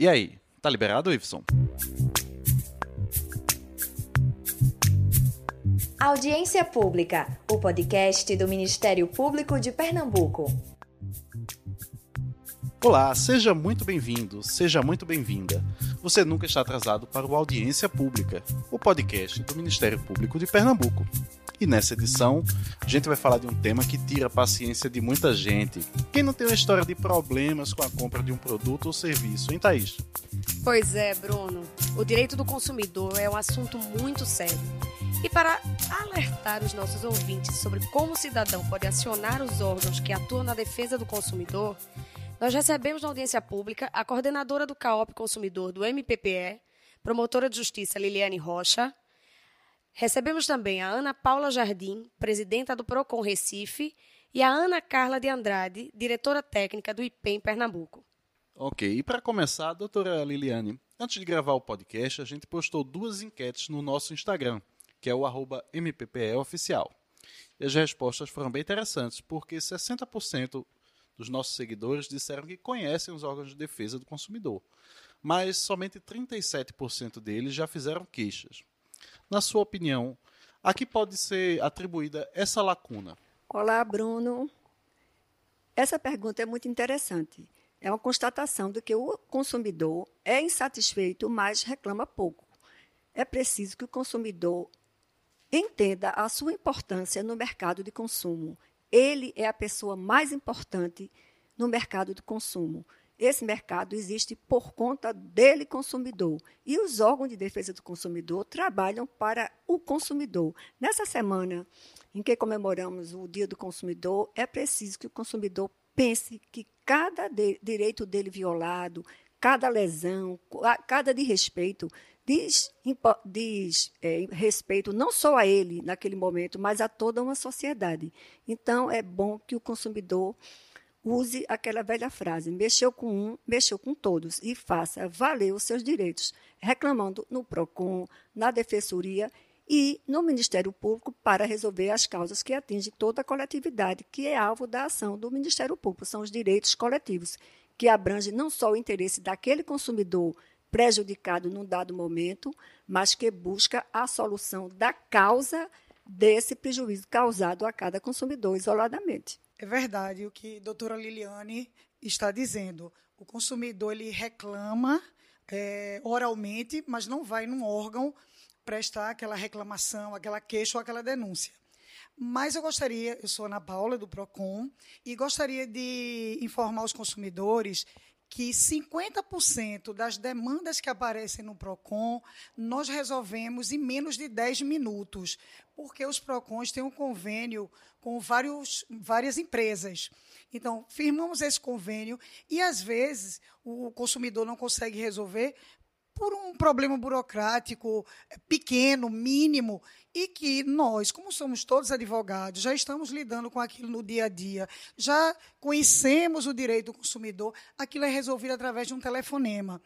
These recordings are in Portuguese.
E aí, tá liberado, Iveson? Audiência Pública, o podcast do Ministério Público de Pernambuco. Olá, seja muito bem-vindo, seja muito bem-vinda. Você nunca está atrasado para o Audiência Pública, o podcast do Ministério Público de Pernambuco. E nessa edição, a gente vai falar de um tema que tira a paciência de muita gente. Quem não tem uma história de problemas com a compra de um produto ou serviço, hein, Thaís? Pois é, Bruno. O direito do consumidor é um assunto muito sério. E para alertar os nossos ouvintes sobre como o cidadão pode acionar os órgãos que atuam na defesa do consumidor, nós recebemos na audiência pública a coordenadora do CAOP Consumidor do MPPE, promotora de justiça Liliane Rocha. Recebemos também a Ana Paula Jardim, presidenta do Procon Recife, e a Ana Carla de Andrade, diretora técnica do IPEM Pernambuco. Ok, e para começar, doutora Liliane, antes de gravar o podcast, a gente postou duas enquetes no nosso Instagram, que é o MPPE-oficial. E as respostas foram bem interessantes, porque 60% dos nossos seguidores disseram que conhecem os órgãos de defesa do consumidor, mas somente 37% deles já fizeram queixas. Na sua opinião, a que pode ser atribuída essa lacuna? Olá, Bruno. Essa pergunta é muito interessante. É uma constatação de que o consumidor é insatisfeito, mas reclama pouco. É preciso que o consumidor entenda a sua importância no mercado de consumo ele é a pessoa mais importante no mercado de consumo. Esse mercado existe por conta dele, consumidor. E os órgãos de defesa do consumidor trabalham para o consumidor. Nessa semana em que comemoramos o Dia do Consumidor, é preciso que o consumidor pense que cada de, direito dele violado, cada lesão, cada desrespeito, diz, diz é, respeito não só a ele naquele momento, mas a toda uma sociedade. Então, é bom que o consumidor use aquela velha frase: mexeu com um, mexeu com todos, e faça valer os seus direitos, reclamando no PROCON, na Defensoria e no Ministério Público para resolver as causas que atingem toda a coletividade, que é alvo da ação do Ministério Público. São os direitos coletivos, que abrangem não só o interesse daquele consumidor prejudicado num dado momento, mas que busca a solução da causa desse prejuízo causado a cada consumidor isoladamente. É verdade o que a doutora Liliane está dizendo. O consumidor ele reclama é, oralmente, mas não vai num órgão prestar aquela reclamação, aquela queixa ou aquela denúncia. Mas eu gostaria, eu sou Ana Paula do Procon e gostaria de informar os consumidores que 50% das demandas que aparecem no PROCON nós resolvemos em menos de 10 minutos, porque os PROCONs têm um convênio com vários, várias empresas. Então, firmamos esse convênio e, às vezes, o consumidor não consegue resolver por um problema burocrático eh, pequeno, mínimo, e que nós, como somos todos advogados, já estamos lidando com aquilo no dia a dia, já conhecemos o direito do consumidor, aquilo é resolvido através de um telefonema.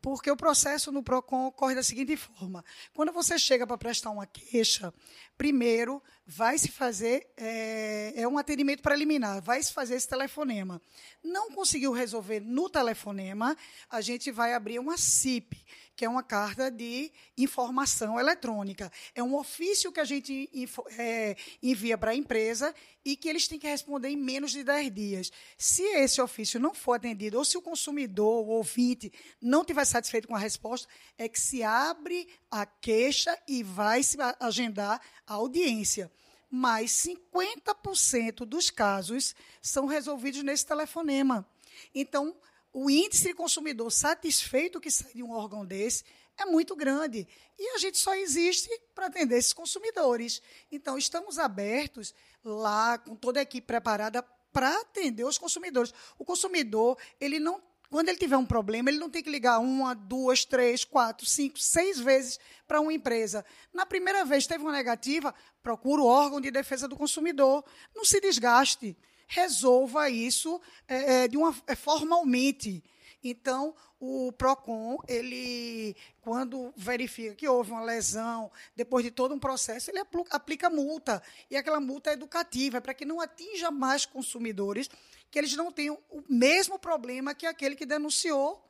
Porque o processo no PROCON ocorre da seguinte forma: quando você chega para prestar uma queixa, primeiro vai se fazer é, é, um atendimento preliminar, vai se fazer esse telefonema. Não conseguiu resolver no telefonema, a gente vai abrir uma CIP, que é uma carta de informação eletrônica. É um ofício que a gente é, envia para a empresa e que eles têm que responder em menos de 10 dias. Se esse ofício não for atendido, ou se o consumidor, o ouvinte, não estiver satisfeito com a resposta, é que se abre a queixa e vai se agendar a audiência mas 50% dos casos são resolvidos nesse telefonema. Então, o índice de consumidor satisfeito que sai de um órgão desse é muito grande. E a gente só existe para atender esses consumidores. Então, estamos abertos lá, com toda a equipe preparada para atender os consumidores. O consumidor, ele não quando ele tiver um problema, ele não tem que ligar uma, duas, três, quatro, cinco, seis vezes para uma empresa. Na primeira vez teve uma negativa, procura o órgão de defesa do consumidor. Não se desgaste resolva isso é, é, de uma é, formalmente. Então, o PROCON, ele, quando verifica que houve uma lesão, depois de todo um processo, ele aplica multa. E aquela multa é educativa, é para que não atinja mais consumidores, que eles não tenham o mesmo problema que aquele que denunciou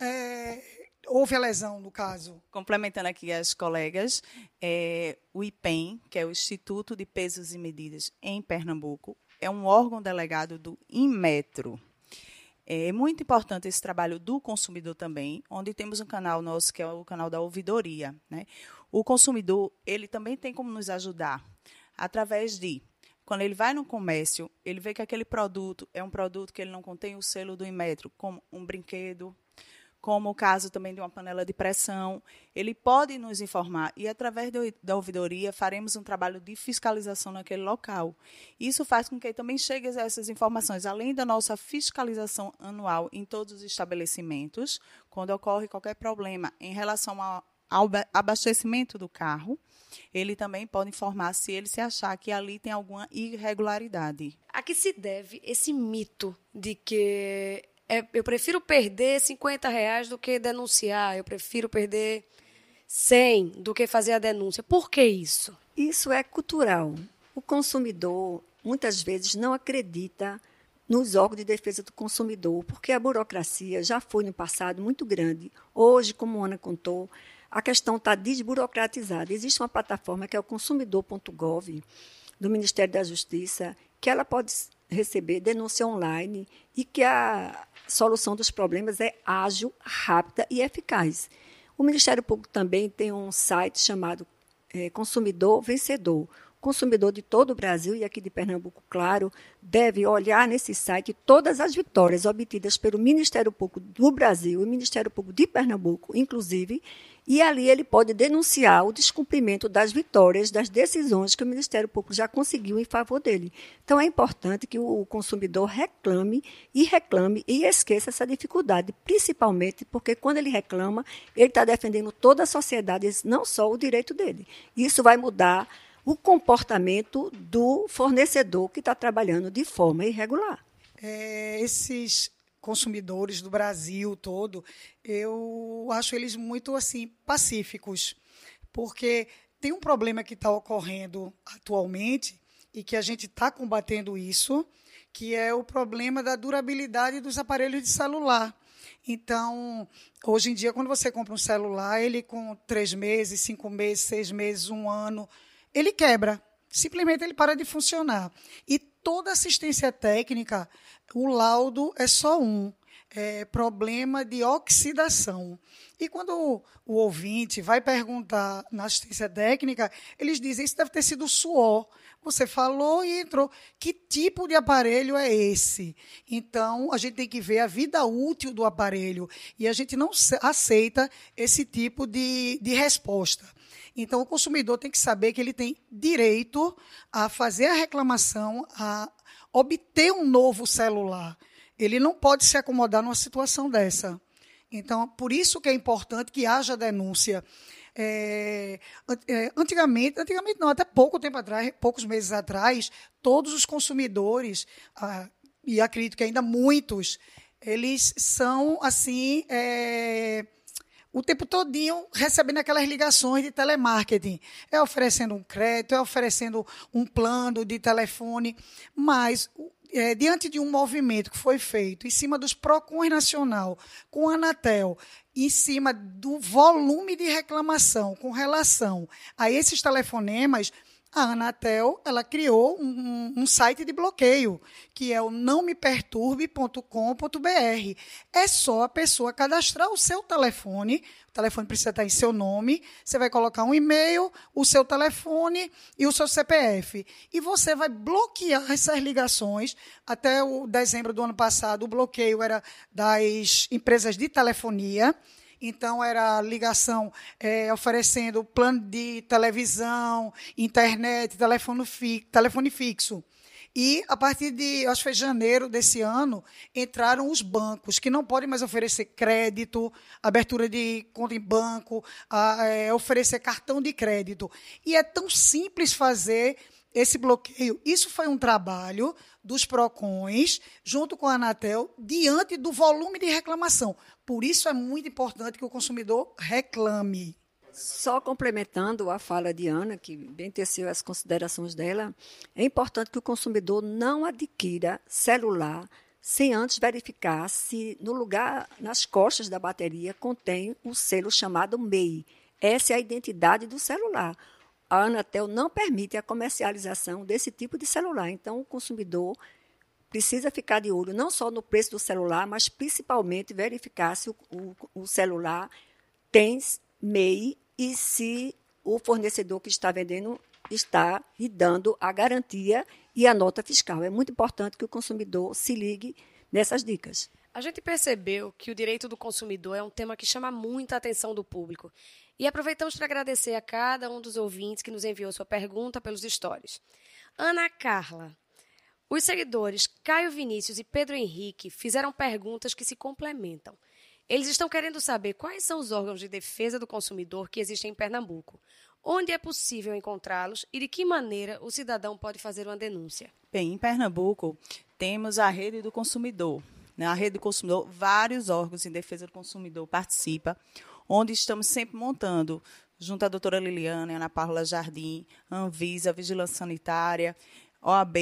é, houve a lesão, no caso? Complementando aqui as colegas, é, o IPEM, que é o Instituto de Pesos e Medidas em Pernambuco, é um órgão delegado do Inmetro. É muito importante esse trabalho do consumidor também, onde temos um canal nosso que é o canal da ouvidoria. Né? O consumidor ele também tem como nos ajudar através de quando ele vai no comércio, ele vê que aquele produto é um produto que ele não contém o selo do Inmetro, como um brinquedo, como o caso também de uma panela de pressão. Ele pode nos informar e, através da ouvidoria, faremos um trabalho de fiscalização naquele local. Isso faz com que também cheguem essas informações, além da nossa fiscalização anual em todos os estabelecimentos, quando ocorre qualquer problema em relação ao abastecimento do carro ele também pode informar se ele se achar que ali tem alguma irregularidade. A que se deve esse mito de que é, eu prefiro perder 50 reais do que denunciar, eu prefiro perder 100 do que fazer a denúncia. Por que isso? Isso é cultural. O consumidor muitas vezes não acredita nos órgãos de defesa do consumidor, porque a burocracia já foi no passado muito grande. Hoje, como a Ana contou, a questão está desburocratizada. Existe uma plataforma que é o consumidor.gov, do Ministério da Justiça, que ela pode receber denúncia online e que a solução dos problemas é ágil, rápida e eficaz. O Ministério Público também tem um site chamado é, Consumidor Vencedor, consumidor de todo o Brasil e aqui de Pernambuco, claro, deve olhar nesse site todas as vitórias obtidas pelo Ministério Público do Brasil e Ministério Público de Pernambuco, inclusive, e ali ele pode denunciar o descumprimento das vitórias, das decisões que o Ministério Público já conseguiu em favor dele. Então é importante que o consumidor reclame e reclame e esqueça essa dificuldade, principalmente porque quando ele reclama, ele está defendendo toda a sociedade, não só o direito dele. Isso vai mudar o comportamento do fornecedor que está trabalhando de forma irregular. É, esses consumidores do Brasil todo, eu acho eles muito assim pacíficos, porque tem um problema que está ocorrendo atualmente e que a gente está combatendo isso, que é o problema da durabilidade dos aparelhos de celular. Então, hoje em dia, quando você compra um celular, ele com três meses, cinco meses, seis meses, um ano, ele quebra. Simplesmente ele para de funcionar. E toda assistência técnica, o laudo é só um. É problema de oxidação. E quando o, o ouvinte vai perguntar na assistência técnica, eles dizem isso deve ter sido suor. Você falou e entrou. Que tipo de aparelho é esse? Então, a gente tem que ver a vida útil do aparelho. E a gente não aceita esse tipo de, de resposta. Então, o consumidor tem que saber que ele tem direito a fazer a reclamação, a obter um novo celular. Ele não pode se acomodar numa situação dessa. Então, por isso que é importante que haja denúncia. É, é, antigamente, antigamente não, até pouco tempo atrás, poucos meses atrás, todos os consumidores, ah, e acredito que ainda muitos, eles são assim. É, o tempo todinho recebendo aquelas ligações de telemarketing. É oferecendo um crédito, é oferecendo um plano de telefone, mas é, diante de um movimento que foi feito em cima dos PROCONs Nacional, com a Anatel, em cima do volume de reclamação com relação a esses telefonemas, a Anatel ela criou um, um, site de bloqueio, que é o nãomeperturbe.com.br. É só a pessoa cadastrar o seu telefone, o telefone precisa estar em seu nome, você vai colocar um e-mail, o seu telefone e o seu CPF. E você vai bloquear essas ligações. Até o dezembro do ano passado, o bloqueio era das empresas de telefonia. Então, era ligação é, oferecendo plano de televisão, internet, telefone, fi telefone fixo. E a partir de, acho que foi janeiro desse ano, entraram os bancos, que não podem mais oferecer crédito, abertura de conta em banco, a, é, oferecer cartão de crédito. E é tão simples fazer esse bloqueio. Isso foi um trabalho dos PROCONs, junto com a Anatel, diante do volume de reclamação. Por isso é muito importante que o consumidor reclame. Só complementando a fala de Ana, que bem teceu as considerações dela, é importante que o consumidor não adquira celular sem antes verificar se no lugar, nas costas da bateria, contém o selo chamado MEI. Essa é a identidade do celular. A Anatel não permite a comercialização desse tipo de celular. Então, o consumidor precisa ficar de olho não só no preço do celular, mas principalmente verificar se o, o, o celular tem MEI e se o fornecedor que está vendendo está lhe dando a garantia e a nota fiscal. É muito importante que o consumidor se ligue nessas dicas. A gente percebeu que o direito do consumidor é um tema que chama muita atenção do público. E aproveitamos para agradecer a cada um dos ouvintes que nos enviou sua pergunta pelos stories. Ana Carla. Os seguidores Caio Vinícius e Pedro Henrique fizeram perguntas que se complementam. Eles estão querendo saber quais são os órgãos de defesa do consumidor que existem em Pernambuco, onde é possível encontrá-los e de que maneira o cidadão pode fazer uma denúncia. Bem, em Pernambuco temos a rede do consumidor. Na né? rede do consumidor, vários órgãos em defesa do consumidor participam, onde estamos sempre montando, junto à doutora Liliana, Ana Paula Jardim, Anvisa, Vigilância Sanitária, OAB,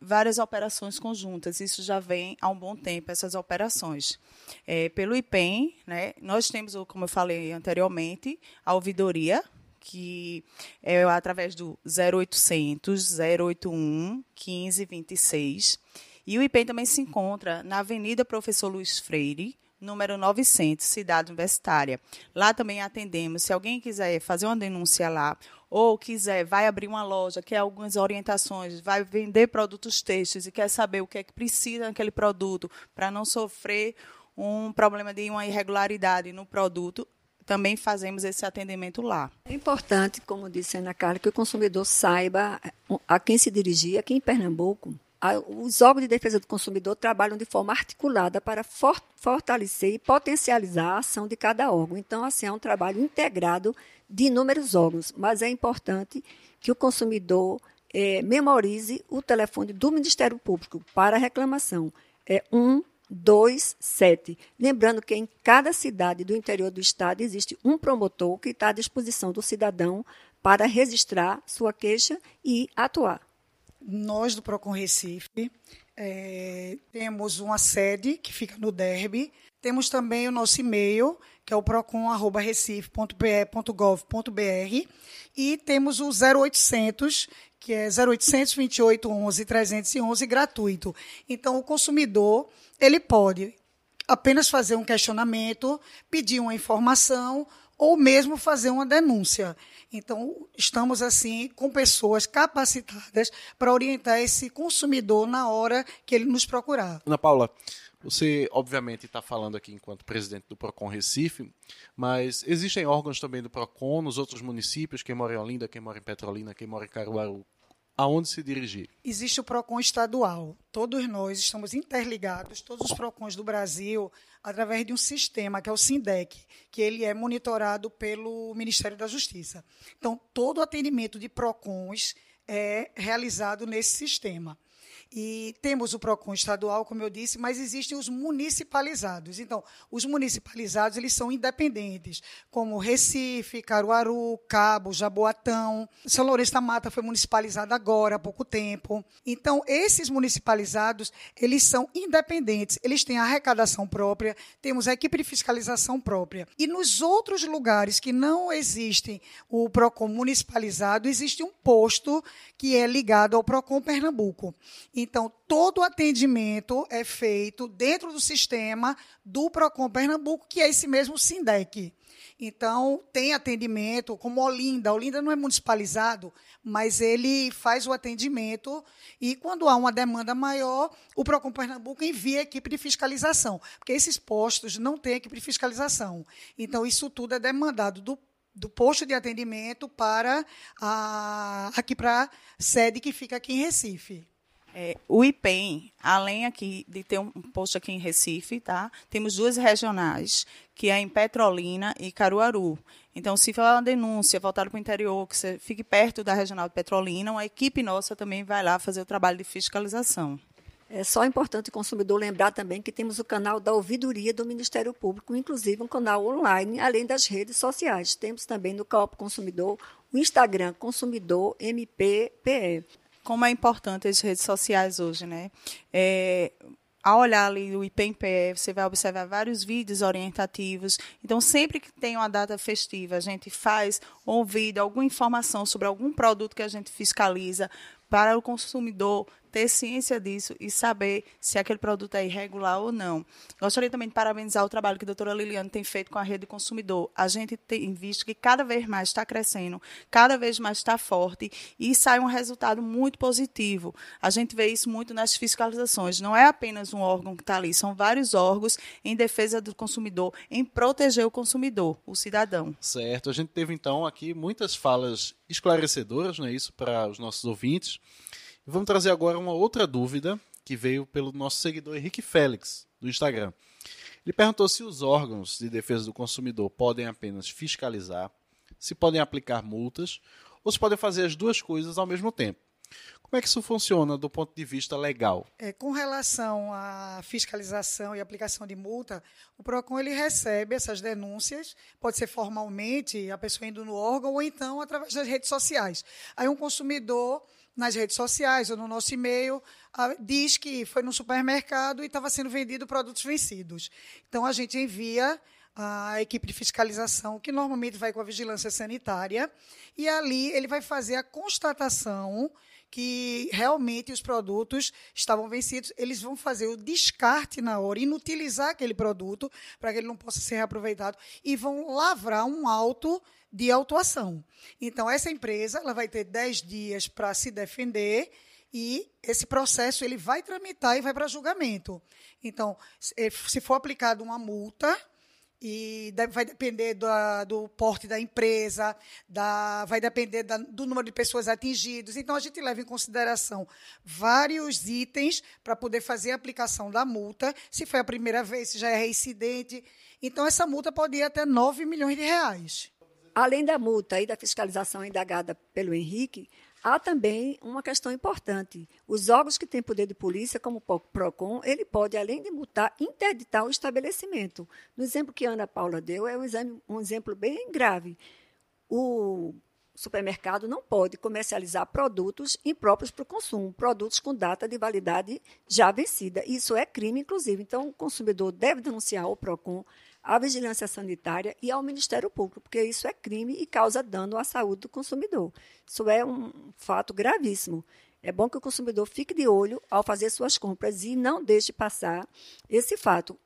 várias operações conjuntas. Isso já vem há um bom tempo, essas operações. É, pelo IPEM, né, nós temos, como eu falei anteriormente, a ouvidoria, que é através do 0800 081 1526. E o IPEM também se encontra na Avenida Professor Luiz Freire, número 900, Cidade Universitária. Lá também atendemos. Se alguém quiser fazer uma denúncia lá, ou quiser, vai abrir uma loja, quer algumas orientações, vai vender produtos textos e quer saber o que é que precisa naquele produto para não sofrer um problema de uma irregularidade no produto, também fazemos esse atendimento lá. É importante, como disse a Ana Carla, que o consumidor saiba a quem se dirigir. Aqui em Pernambuco, os órgãos de defesa do consumidor trabalham de forma articulada para for fortalecer e potencializar a ação de cada órgão. Então, assim, é um trabalho integrado de inúmeros órgãos, mas é importante que o consumidor é, memorize o telefone do Ministério Público para reclamação. É 1 27. Lembrando que em cada cidade do interior do estado existe um promotor que está à disposição do cidadão para registrar sua queixa e atuar. Nós do Procon Recife é, temos uma sede que fica no Derby. Temos também o nosso e-mail, que é o procon.recife.pe.gov.br. E temos o 0800, que é 0800 28 11 311, gratuito. Então, o consumidor ele pode apenas fazer um questionamento, pedir uma informação ou mesmo fazer uma denúncia. Então, estamos assim com pessoas capacitadas para orientar esse consumidor na hora que ele nos procurar. Ana Paula, você obviamente está falando aqui enquanto presidente do Procon Recife, mas existem órgãos também do Procon nos outros municípios, quem mora em Olinda, quem mora em Petrolina, quem mora em Caruaru, aonde se dirigir? Existe o PROCON estadual. Todos nós estamos interligados, todos os PROCONs do Brasil, através de um sistema que é o SINDEC, que ele é monitorado pelo Ministério da Justiça. Então, todo atendimento de PROCONs é realizado nesse sistema. E temos o PROCON estadual, como eu disse, mas existem os municipalizados. Então, os municipalizados eles são independentes, como Recife, Caruaru, Cabo, Jaboatão. São Lourenço da Mata foi municipalizado agora, há pouco tempo. Então, esses municipalizados, eles são independentes. Eles têm arrecadação própria, temos a equipe de fiscalização própria. E nos outros lugares que não existem o PROCON municipalizado, existe um posto que é ligado ao PROCON Pernambuco. Então, todo o atendimento é feito dentro do sistema do Procon Pernambuco, que é esse mesmo SINDEC. Então, tem atendimento, como Olinda. Olinda não é municipalizado, mas ele faz o atendimento e, quando há uma demanda maior, o Procon Pernambuco envia a equipe de fiscalização, porque esses postos não têm equipe de fiscalização. Então, isso tudo é demandado do do posto de atendimento para a, aqui para a sede que fica aqui em Recife. É, o IPEM, além aqui de ter um posto aqui em Recife, tá? temos duas regionais, que é em Petrolina e Caruaru. Então, se for uma denúncia voltada para o interior, que você fique perto da regional de Petrolina, uma equipe nossa também vai lá fazer o trabalho de fiscalização. É só importante o consumidor lembrar também que temos o canal da ouvidoria do Ministério Público, inclusive um canal online, além das redes sociais. Temos também no Coop Consumidor o Instagram Consumidor MPPE como é importante as redes sociais hoje, né? É, ao olhar ali o IPMPE, você vai observar vários vídeos orientativos. Então, sempre que tem uma data festiva, a gente faz um vídeo, alguma informação sobre algum produto que a gente fiscaliza para o consumidor ter ciência disso e saber se aquele produto é irregular ou não. Gostaria também de parabenizar o trabalho que a doutora Liliane tem feito com a rede consumidor. A gente tem visto que cada vez mais está crescendo, cada vez mais está forte e sai um resultado muito positivo. A gente vê isso muito nas fiscalizações. Não é apenas um órgão que está ali, são vários órgãos em defesa do consumidor, em proteger o consumidor, o cidadão. Certo. A gente teve então aqui muitas falas esclarecedoras, não é isso, para os nossos ouvintes. Vamos trazer agora uma outra dúvida que veio pelo nosso seguidor Henrique Félix, do Instagram. Ele perguntou se os órgãos de defesa do consumidor podem apenas fiscalizar, se podem aplicar multas ou se podem fazer as duas coisas ao mesmo tempo. Como é que isso funciona do ponto de vista legal? É, com relação à fiscalização e aplicação de multa, o PROCON ele recebe essas denúncias, pode ser formalmente, a pessoa indo no órgão, ou então através das redes sociais. Aí um consumidor nas redes sociais ou no nosso e-mail, diz que foi no supermercado e estava sendo vendido produtos vencidos. Então, a gente envia a equipe de fiscalização, que normalmente vai com a vigilância sanitária, e ali ele vai fazer a constatação que realmente os produtos estavam vencidos, eles vão fazer o descarte na hora, inutilizar aquele produto para que ele não possa ser reaproveitado e vão lavrar um auto de autuação. Então, essa empresa ela vai ter 10 dias para se defender e esse processo ele vai tramitar e vai para julgamento. Então, se for aplicada uma multa, e vai depender do, do, porte da empresa, da, vai depender da, do número de pessoas atingidas. Então, a gente leva em consideração vários itens para poder fazer a aplicação da multa, se foi a primeira vez, se já é reincidente. Então, essa multa pode ir até 9 milhões de reais. Além da multa e da fiscalização indagada pelo Henrique, há também uma questão importante. Os órgãos que têm poder de polícia, como o PROCON, ele pode, além de multar, interditar o estabelecimento. No exemplo que a Ana Paula deu, é um exemplo bem grave. O supermercado não pode comercializar produtos impróprios para o consumo, produtos com data de validade já vencida. Isso é crime, inclusive. Então, o consumidor deve denunciar ao PROCON à vigilância sanitária e ao Ministério Público, porque isso é crime e causa dano à saúde do consumidor. Isso é um fato gravíssimo. É bom que o consumidor fique de olho ao fazer suas compras e não deixe passar esse fato.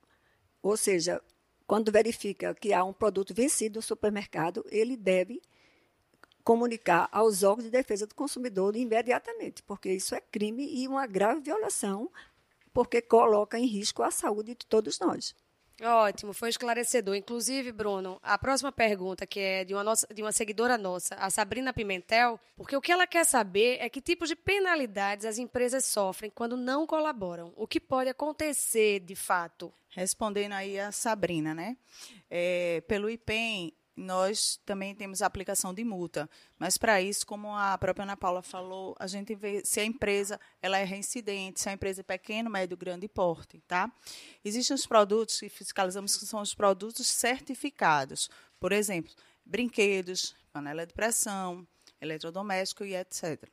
Ou seja, quando verifica que há um produto vencido no supermercado, ele deve comunicar aos órgãos de defesa do consumidor imediatamente, porque isso é crime e uma grave violação, porque coloca em risco a saúde de todos nós. Ótimo, foi esclarecedor. Inclusive, Bruno, a próxima pergunta, que é de uma, nossa, de uma seguidora nossa, a Sabrina Pimentel, porque o que ela quer saber é que tipos de penalidades as empresas sofrem quando não colaboram. O que pode acontecer de fato? Respondendo aí a Sabrina, né? É, pelo IPEM, nós também temos a aplicação de multa. Mas para isso, como a própria Ana Paula falou, a gente vê se a empresa ela é reincidente, se a empresa é pequeno, médio, grande porte, tá? Existem os produtos que fiscalizamos que são os produtos certificados. Por exemplo, brinquedos, panela de pressão, eletrodoméstico e etc.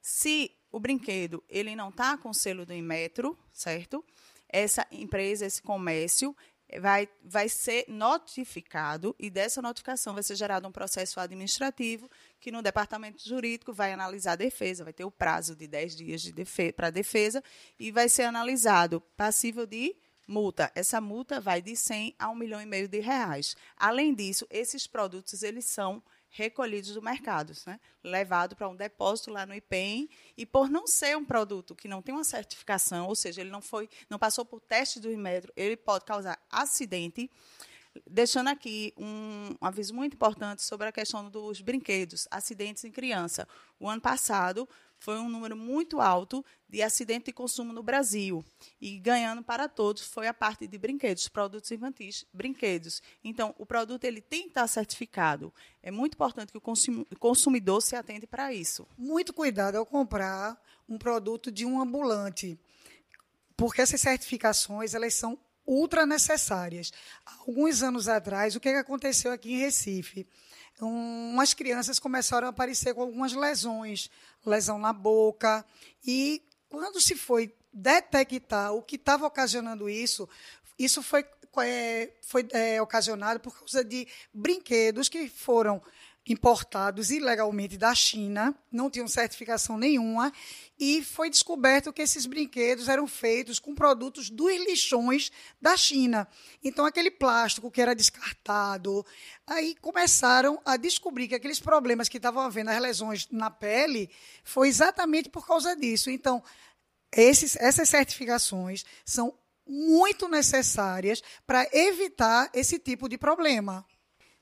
Se o brinquedo ele não está com selo do Inmetro, certo? Essa empresa, esse comércio, vai, vai ser notificado e dessa notificação vai ser gerado um processo administrativo que no departamento jurídico vai analisar a defesa, vai ter o prazo de 10 dias de defe para defesa e vai ser analisado passível de multa. Essa multa vai de 100 a 1 milhão e meio de reais. Além disso, esses produtos eles são recolhidos do mercado, né? levado para um depósito lá no IPEM e por não ser um produto que não tem uma certificação, ou seja, ele não foi, não passou por teste do Inmetro, ele pode causar acidente. Deixando aqui um, um aviso muito importante sobre a questão dos brinquedos, acidentes em criança. O ano passado foi um número muito alto de acidente de consumo no Brasil. E ganhando para todos foi a parte de brinquedos, produtos infantis, brinquedos. Então, o produto ele tem que estar certificado. É muito importante que o consumidor se atente para isso. Muito cuidado ao comprar um produto de um ambulante, porque essas certificações elas são ultra necessárias. Alguns anos atrás, o que aconteceu aqui em Recife? umas crianças começaram a aparecer com algumas lesões, lesão na boca, e quando se foi detectar o que estava ocasionando isso, isso foi, é, foi é, ocasionado por causa de brinquedos que foram importados ilegalmente da China, não tinham certificação nenhuma, e foi descoberto que esses brinquedos eram feitos com produtos dos lixões da China. Então, aquele plástico que era descartado, aí começaram a descobrir que aqueles problemas que estavam havendo, as lesões na pele, foi exatamente por causa disso. Então, esses, essas certificações são muito necessárias para evitar esse tipo de problema.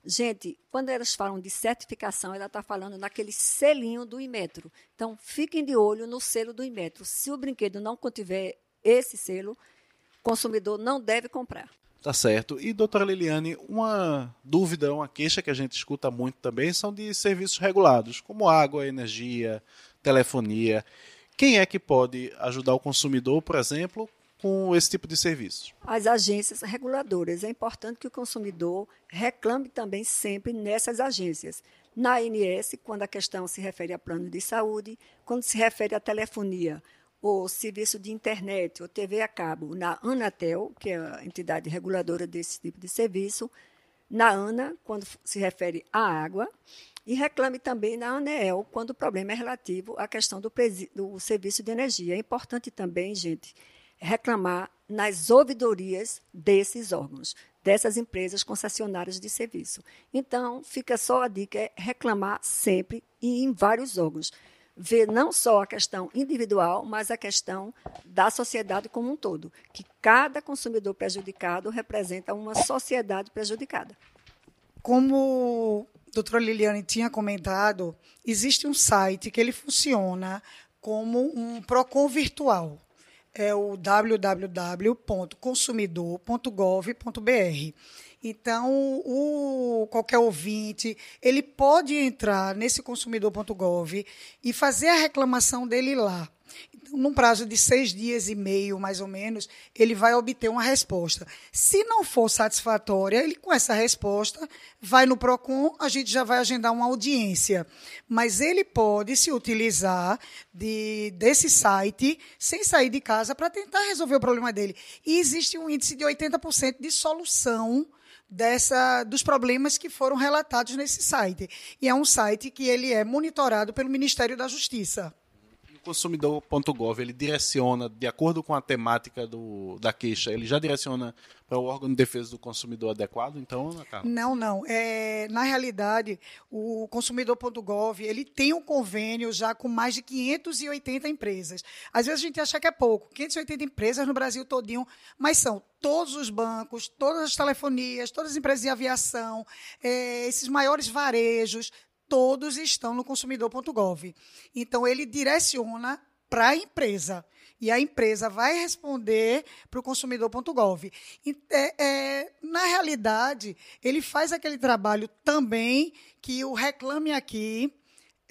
Gente, quando elas falam de certificação, ela está falando naquele selinho do Imetro. Então, fiquem de olho no selo do Imetro. Se o brinquedo não contiver esse selo, o consumidor não deve comprar. Tá certo. E, doutora Liliane, uma dúvida, uma queixa que a gente escuta muito também são de serviços regulados, como água, energia, telefonia. Quem é que pode ajudar o consumidor, por exemplo, com esse tipo de serviço? As agências reguladoras. É importante que o consumidor reclame também sempre nessas agências. Na ANS, quando a questão se refere a plano de saúde, quando se refere à telefonia, ou serviço de internet, ou TV a cabo, na Anatel, que é a entidade reguladora desse tipo de serviço, na ANA, quando se refere à água, e reclame também na ANEEL, quando o problema é relativo à questão do, do serviço de energia. É importante também, gente, reclamar nas ouvidorias desses órgãos, dessas empresas concessionárias de serviço. Então, fica só a dica, é reclamar sempre e em vários órgãos. Ver não só a questão individual, mas a questão da sociedade como um todo, que cada consumidor prejudicado representa uma sociedade prejudicada. Como a doutora Liliane tinha comentado, existe um site que ele funciona como um PROCON virtual é o www.consumidor.gov.br. Então, o, qualquer ouvinte, ele pode entrar nesse consumidor.gov e fazer a reclamação dele lá num prazo de seis dias e meio, mais ou menos, ele vai obter uma resposta. Se não for satisfatória, ele com essa resposta vai no PROCON, a gente já vai agendar uma audiência. Mas ele pode se utilizar de, desse site sem sair de casa para tentar resolver o problema dele. E existe um índice de 80% de solução dessa dos problemas que foram relatados nesse site. E é um site que ele é monitorado pelo Ministério da Justiça consumidor.gov ele direciona, de acordo com a temática do, da queixa, ele já direciona para o órgão de defesa do consumidor adequado, então, Ana Não, não. É, na realidade, o consumidor.gov ele tem um convênio já com mais de 580 empresas. Às vezes a gente acha que é pouco, 580 empresas no Brasil todinho, mas são todos os bancos, todas as telefonias, todas as empresas de aviação, é, esses maiores varejos, todos estão no consumidor.gov. Então, ele direciona para a empresa. E a empresa vai responder para o consumidor.gov. É, é, na realidade, ele faz aquele trabalho também que o Reclame Aqui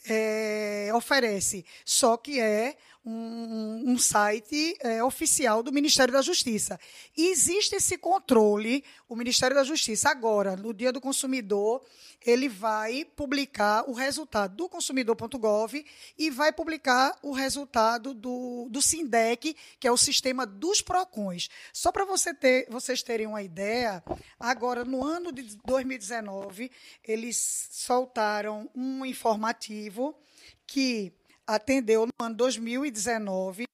é, oferece, só que é um, um site é, oficial do Ministério da Justiça. E existe esse controle, o Ministério da Justiça, agora, no Dia do Consumidor, ele vai publicar o resultado do consumidor.gov e vai publicar o resultado do, do SINDEC, que é o sistema dos PROCONs. Só para você ter, vocês terem uma ideia, agora, no ano de 2019, eles soltaram um informativo que atendeu no ano 2019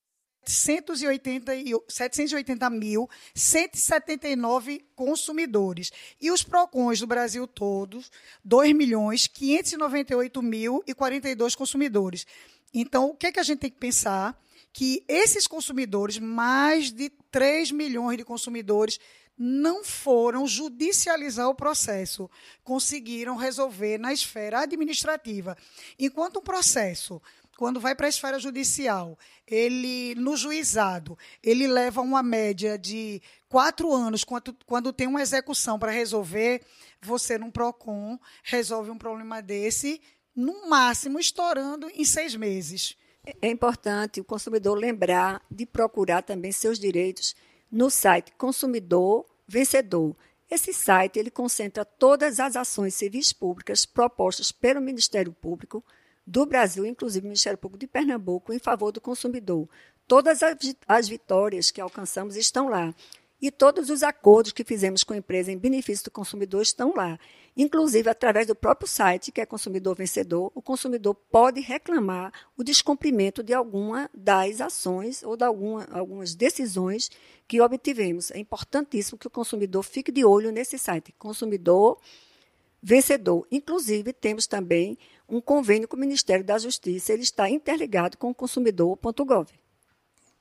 780.179 consumidores. E os PROCONs do Brasil todos, 2 milhões 598.042 consumidores. Então, o que, é que a gente tem que pensar? Que esses consumidores, mais de 3 milhões de consumidores, não foram judicializar o processo, conseguiram resolver na esfera administrativa. Enquanto um processo quando vai para a esfera judicial, ele no juizado, ele leva uma média de quatro anos quando, quando tem uma execução para resolver, você num PROCON resolve um problema desse, no máximo estourando em seis meses. É importante o consumidor lembrar de procurar também seus direitos no site Consumidor Vencedor. Esse site ele concentra todas as ações civis públicas propostas pelo Ministério Público do Brasil, inclusive o Ministério Público de Pernambuco, em favor do consumidor. Todas as vitórias que alcançamos estão lá. E todos os acordos que fizemos com a empresa em benefício do consumidor estão lá. Inclusive, através do próprio site, que é Consumidor Vencedor, o consumidor pode reclamar o descumprimento de alguma das ações ou de alguma, algumas decisões que obtivemos. É importantíssimo que o consumidor fique de olho nesse site, Consumidor Vencedor. Inclusive, temos também um convênio com o Ministério da Justiça, ele está interligado com o consumidor.gov.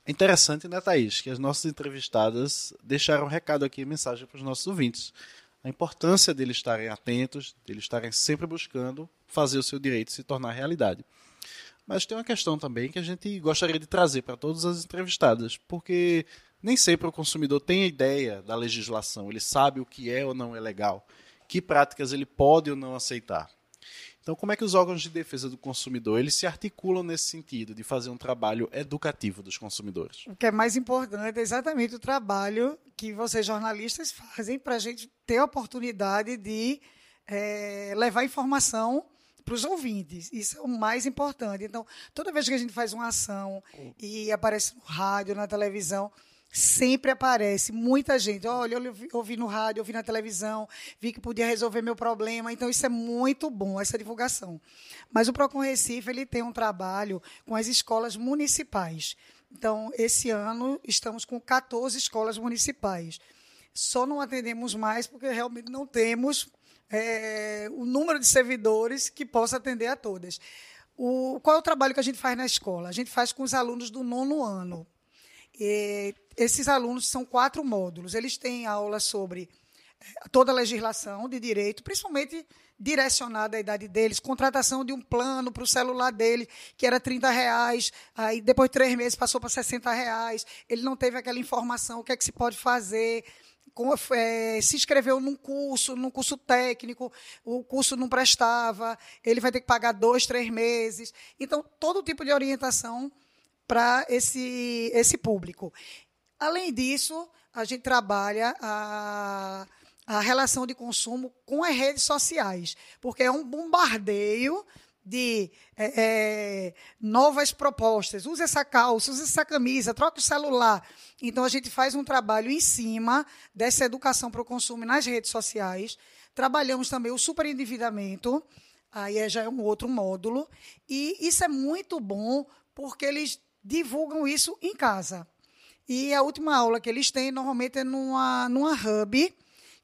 Interessante, né, Thaís, que as nossas entrevistadas deixaram um recado aqui, mensagem para os nossos ouvintes. A importância deles estarem atentos, deles estarem sempre buscando fazer o seu direito se tornar realidade. Mas tem uma questão também que a gente gostaria de trazer para todas as entrevistadas, porque nem sempre o consumidor tem a ideia da legislação, ele sabe o que é ou não é legal, que práticas ele pode ou não aceitar. Então, como é que os órgãos de defesa do consumidor eles se articulam nesse sentido de fazer um trabalho educativo dos consumidores? O que é mais importante é exatamente o trabalho que vocês jornalistas fazem para a gente ter a oportunidade de é, levar informação para os ouvintes. Isso é o mais importante. Então, toda vez que a gente faz uma ação e aparece no rádio, na televisão, sempre aparece muita gente. Olha, eu ouvi no rádio, ouvi na televisão, vi que podia resolver meu problema. Então, isso é muito bom, essa divulgação. Mas o Procon Recife ele tem um trabalho com as escolas municipais. Então, esse ano, estamos com 14 escolas municipais. Só não atendemos mais porque realmente não temos é, o número de servidores que possa atender a todas. O, qual é o trabalho que a gente faz na escola? A gente faz com os alunos do nono ano. E esses alunos são quatro módulos. Eles têm aula sobre eh, toda a legislação de direito, principalmente direcionada à idade deles, contratação de um plano para o celular dele, que era 30 reais, aí depois de três meses passou para 60 reais, ele não teve aquela informação, o que é que se pode fazer, é, se inscreveu num curso, num curso técnico, o curso não prestava, ele vai ter que pagar dois, três meses. Então, todo tipo de orientação para esse, esse público. Além disso, a gente trabalha a, a relação de consumo com as redes sociais, porque é um bombardeio de é, é, novas propostas. Use essa calça, use essa camisa, troque o celular. Então, a gente faz um trabalho em cima dessa educação para o consumo nas redes sociais. Trabalhamos também o superendividamento, aí é, já é um outro módulo. E isso é muito bom, porque eles divulgam isso em casa. E a última aula que eles têm normalmente é numa, numa hub,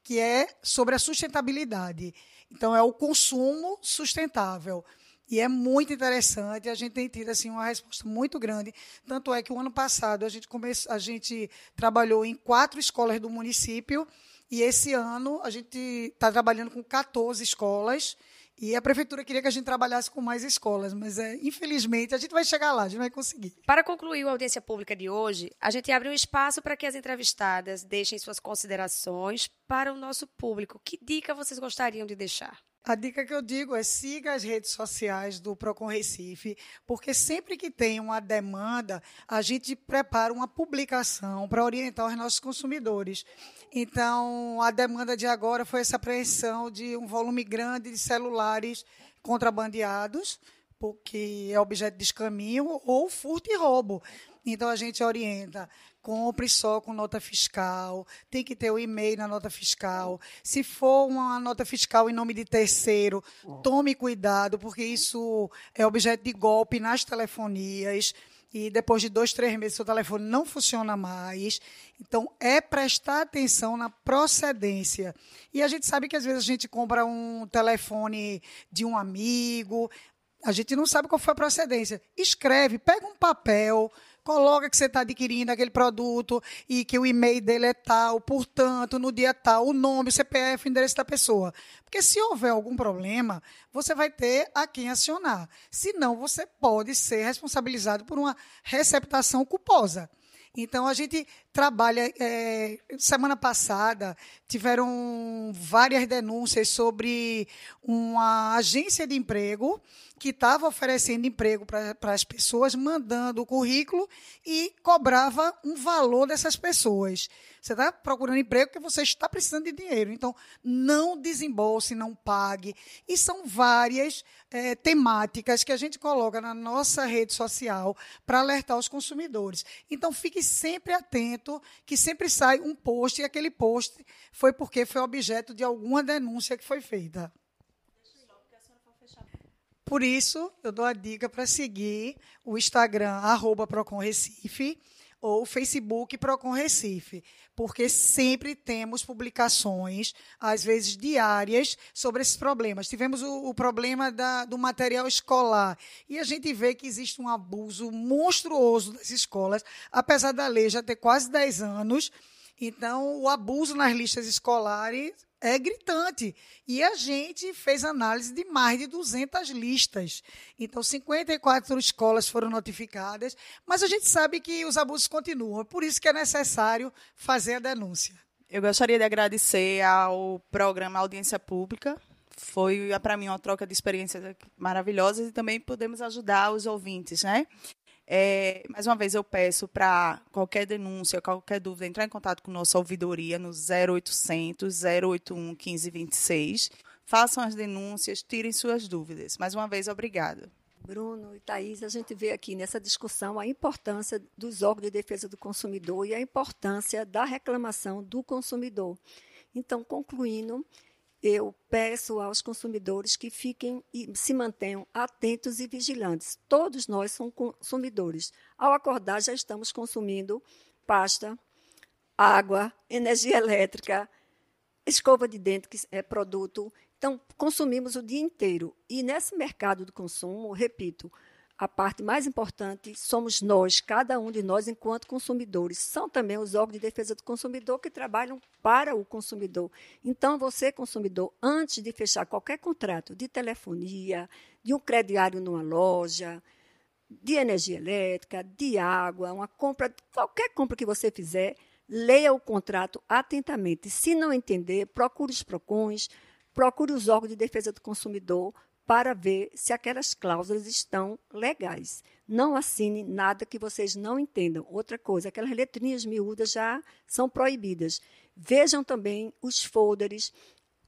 que é sobre a sustentabilidade. Então, é o consumo sustentável. E é muito interessante, a gente tem tido assim, uma resposta muito grande. Tanto é que o ano passado a gente, come... a gente trabalhou em quatro escolas do município, e esse ano a gente está trabalhando com 14 escolas e a prefeitura queria que a gente trabalhasse com mais escolas, mas é, infelizmente a gente vai chegar lá, a gente vai conseguir. Para concluir a audiência pública de hoje, a gente abre um espaço para que as entrevistadas deixem suas considerações para o nosso público. Que dica vocês gostariam de deixar? A dica que eu digo é siga as redes sociais do Procon Recife, porque sempre que tem uma demanda, a gente prepara uma publicação para orientar os nossos consumidores. Então, a demanda de agora foi essa apreensão de um volume grande de celulares contrabandeados, porque é objeto de escaminho, ou furto e roubo. Então, a gente orienta compre só com nota fiscal, tem que ter o e-mail na nota fiscal. Se for uma nota fiscal em nome de terceiro, tome cuidado, porque isso é objeto de golpe nas telefonias. E depois de dois, três meses, seu telefone não funciona mais. Então, é prestar atenção na procedência. E a gente sabe que às vezes a gente compra um telefone de um amigo, a gente não sabe qual foi a procedência. Escreve, pega um papel, coloca que você está adquirindo aquele produto e que o e-mail dele é tal, portanto, no dia tal, o nome, o CPF, o endereço da pessoa. Porque se houver algum problema, você vai ter a quem acionar. Senão, você pode ser responsabilizado por uma receptação culposa. Então, a gente trabalha. É, semana passada tiveram várias denúncias sobre uma agência de emprego que estava oferecendo emprego para as pessoas, mandando o currículo e cobrava um valor dessas pessoas. Você está procurando emprego porque você está precisando de dinheiro. Então, não desembolse, não pague. E são várias é, temáticas que a gente coloca na nossa rede social para alertar os consumidores. Então, fique sempre atento, que sempre sai um post, e aquele post foi porque foi objeto de alguma denúncia que foi feita. Por isso, eu dou a dica para seguir o Instagram, arroba Procon Recife, ou Facebook Procon Recife, porque sempre temos publicações, às vezes diárias, sobre esses problemas. Tivemos o, o problema da, do material escolar e a gente vê que existe um abuso monstruoso das escolas, apesar da lei já ter quase 10 anos. Então, o abuso nas listas escolares é gritante. E a gente fez análise de mais de 200 listas. Então, 54 escolas foram notificadas, mas a gente sabe que os abusos continuam. É por isso que é necessário fazer a denúncia. Eu gostaria de agradecer ao programa Audiência Pública. Foi, para mim, uma troca de experiências maravilhosas e também podemos ajudar os ouvintes, né? É, mais uma vez, eu peço para qualquer denúncia, qualquer dúvida, entrar em contato com nossa ouvidoria no 0800 081 1526. Façam as denúncias, tirem suas dúvidas. Mais uma vez, obrigada. Bruno e Thaís, a gente vê aqui nessa discussão a importância dos órgãos de defesa do consumidor e a importância da reclamação do consumidor. Então, concluindo, eu peço aos consumidores que fiquem e se mantenham atentos e vigilantes. Todos nós somos consumidores. Ao acordar, já estamos consumindo pasta, água, energia elétrica, escova de dente, que é produto. Então, consumimos o dia inteiro. E nesse mercado do consumo, repito, a parte mais importante somos nós, cada um de nós, enquanto consumidores. São também os órgãos de defesa do consumidor que trabalham para o consumidor. Então, você, consumidor, antes de fechar qualquer contrato de telefonia, de um crediário numa loja, de energia elétrica, de água, uma compra, qualquer compra que você fizer, leia o contrato atentamente. Se não entender, procure os PROCONs, procure os órgãos de defesa do consumidor para ver se aquelas cláusulas estão legais. Não assine nada que vocês não entendam. Outra coisa, aquelas letrinhas miúdas já são proibidas. Vejam também os folders,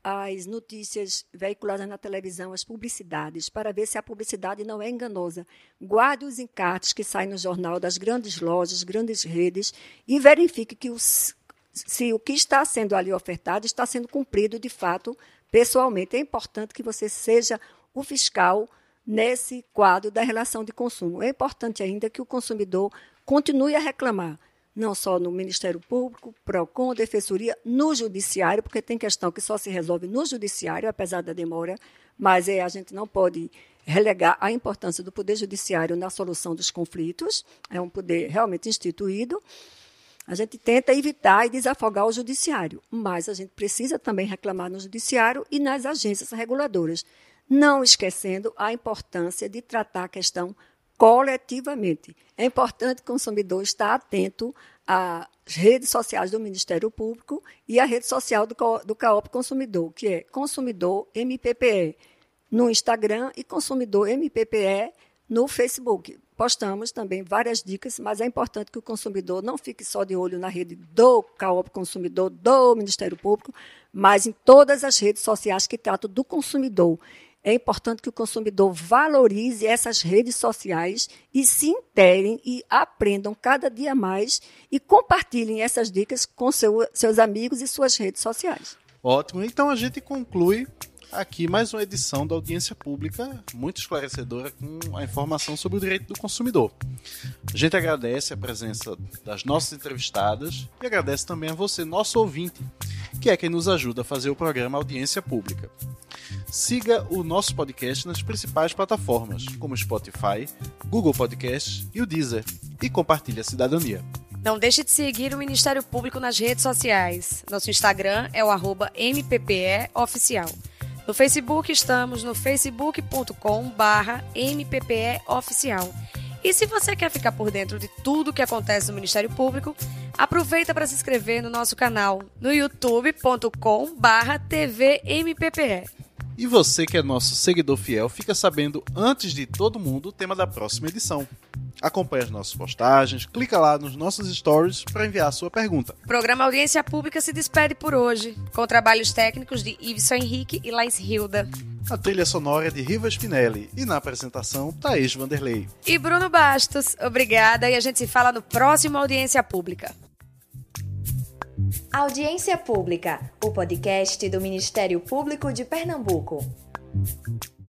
as notícias veiculadas na televisão, as publicidades, para ver se a publicidade não é enganosa. Guarde os encartes que saem no jornal das grandes lojas, grandes redes e verifique que os, se o que está sendo ali ofertado está sendo cumprido de fato pessoalmente. É importante que você seja o fiscal nesse quadro da relação de consumo. É importante ainda que o consumidor continue a reclamar, não só no Ministério Público, PROCON, Defensoria, no Judiciário, porque tem questão que só se resolve no Judiciário, apesar da demora, mas é, a gente não pode relegar a importância do Poder Judiciário na solução dos conflitos, é um poder realmente instituído. A gente tenta evitar e desafogar o judiciário, mas a gente precisa também reclamar no judiciário e nas agências reguladoras não esquecendo a importância de tratar a questão coletivamente. É importante o consumidor estar atento às redes sociais do Ministério Público e à rede social do, do CAOP Consumidor, que é Consumidor MPPE no Instagram e Consumidor MPPE no Facebook. Postamos também várias dicas, mas é importante que o consumidor não fique só de olho na rede do CAOP Consumidor, do Ministério Público, mas em todas as redes sociais que tratam do consumidor é importante que o consumidor valorize essas redes sociais e se interem e aprendam cada dia mais e compartilhem essas dicas com seu, seus amigos e suas redes sociais. Ótimo. Então a gente conclui aqui mais uma edição da audiência pública muito esclarecedora com a informação sobre o direito do consumidor. A gente agradece a presença das nossas entrevistadas e agradece também a você, nosso ouvinte, que é quem nos ajuda a fazer o programa Audiência Pública. Siga o nosso podcast nas principais plataformas, como Spotify, Google Podcasts e o Deezer, e compartilhe a cidadania. Não deixe de seguir o Ministério Público nas redes sociais. Nosso Instagram é o arroba MPPEOficial. No Facebook estamos no facebook.com barra MPPEOficial. E se você quer ficar por dentro de tudo que acontece no Ministério Público, Aproveita para se inscrever no nosso canal no youtube.com/tvmppe. E você que é nosso seguidor fiel fica sabendo antes de todo mundo o tema da próxima edição. Acompanhe as nossas postagens, clica lá nos nossos stories para enviar a sua pergunta. O programa Audiência Pública se despede por hoje, com trabalhos técnicos de Iveson Henrique e Laís Hilda. A trilha sonora é de Riva Spinelli e na apresentação, Thaís Vanderlei. E Bruno Bastos, obrigada e a gente se fala no próximo Audiência Pública. Audiência Pública, o podcast do Ministério Público de Pernambuco.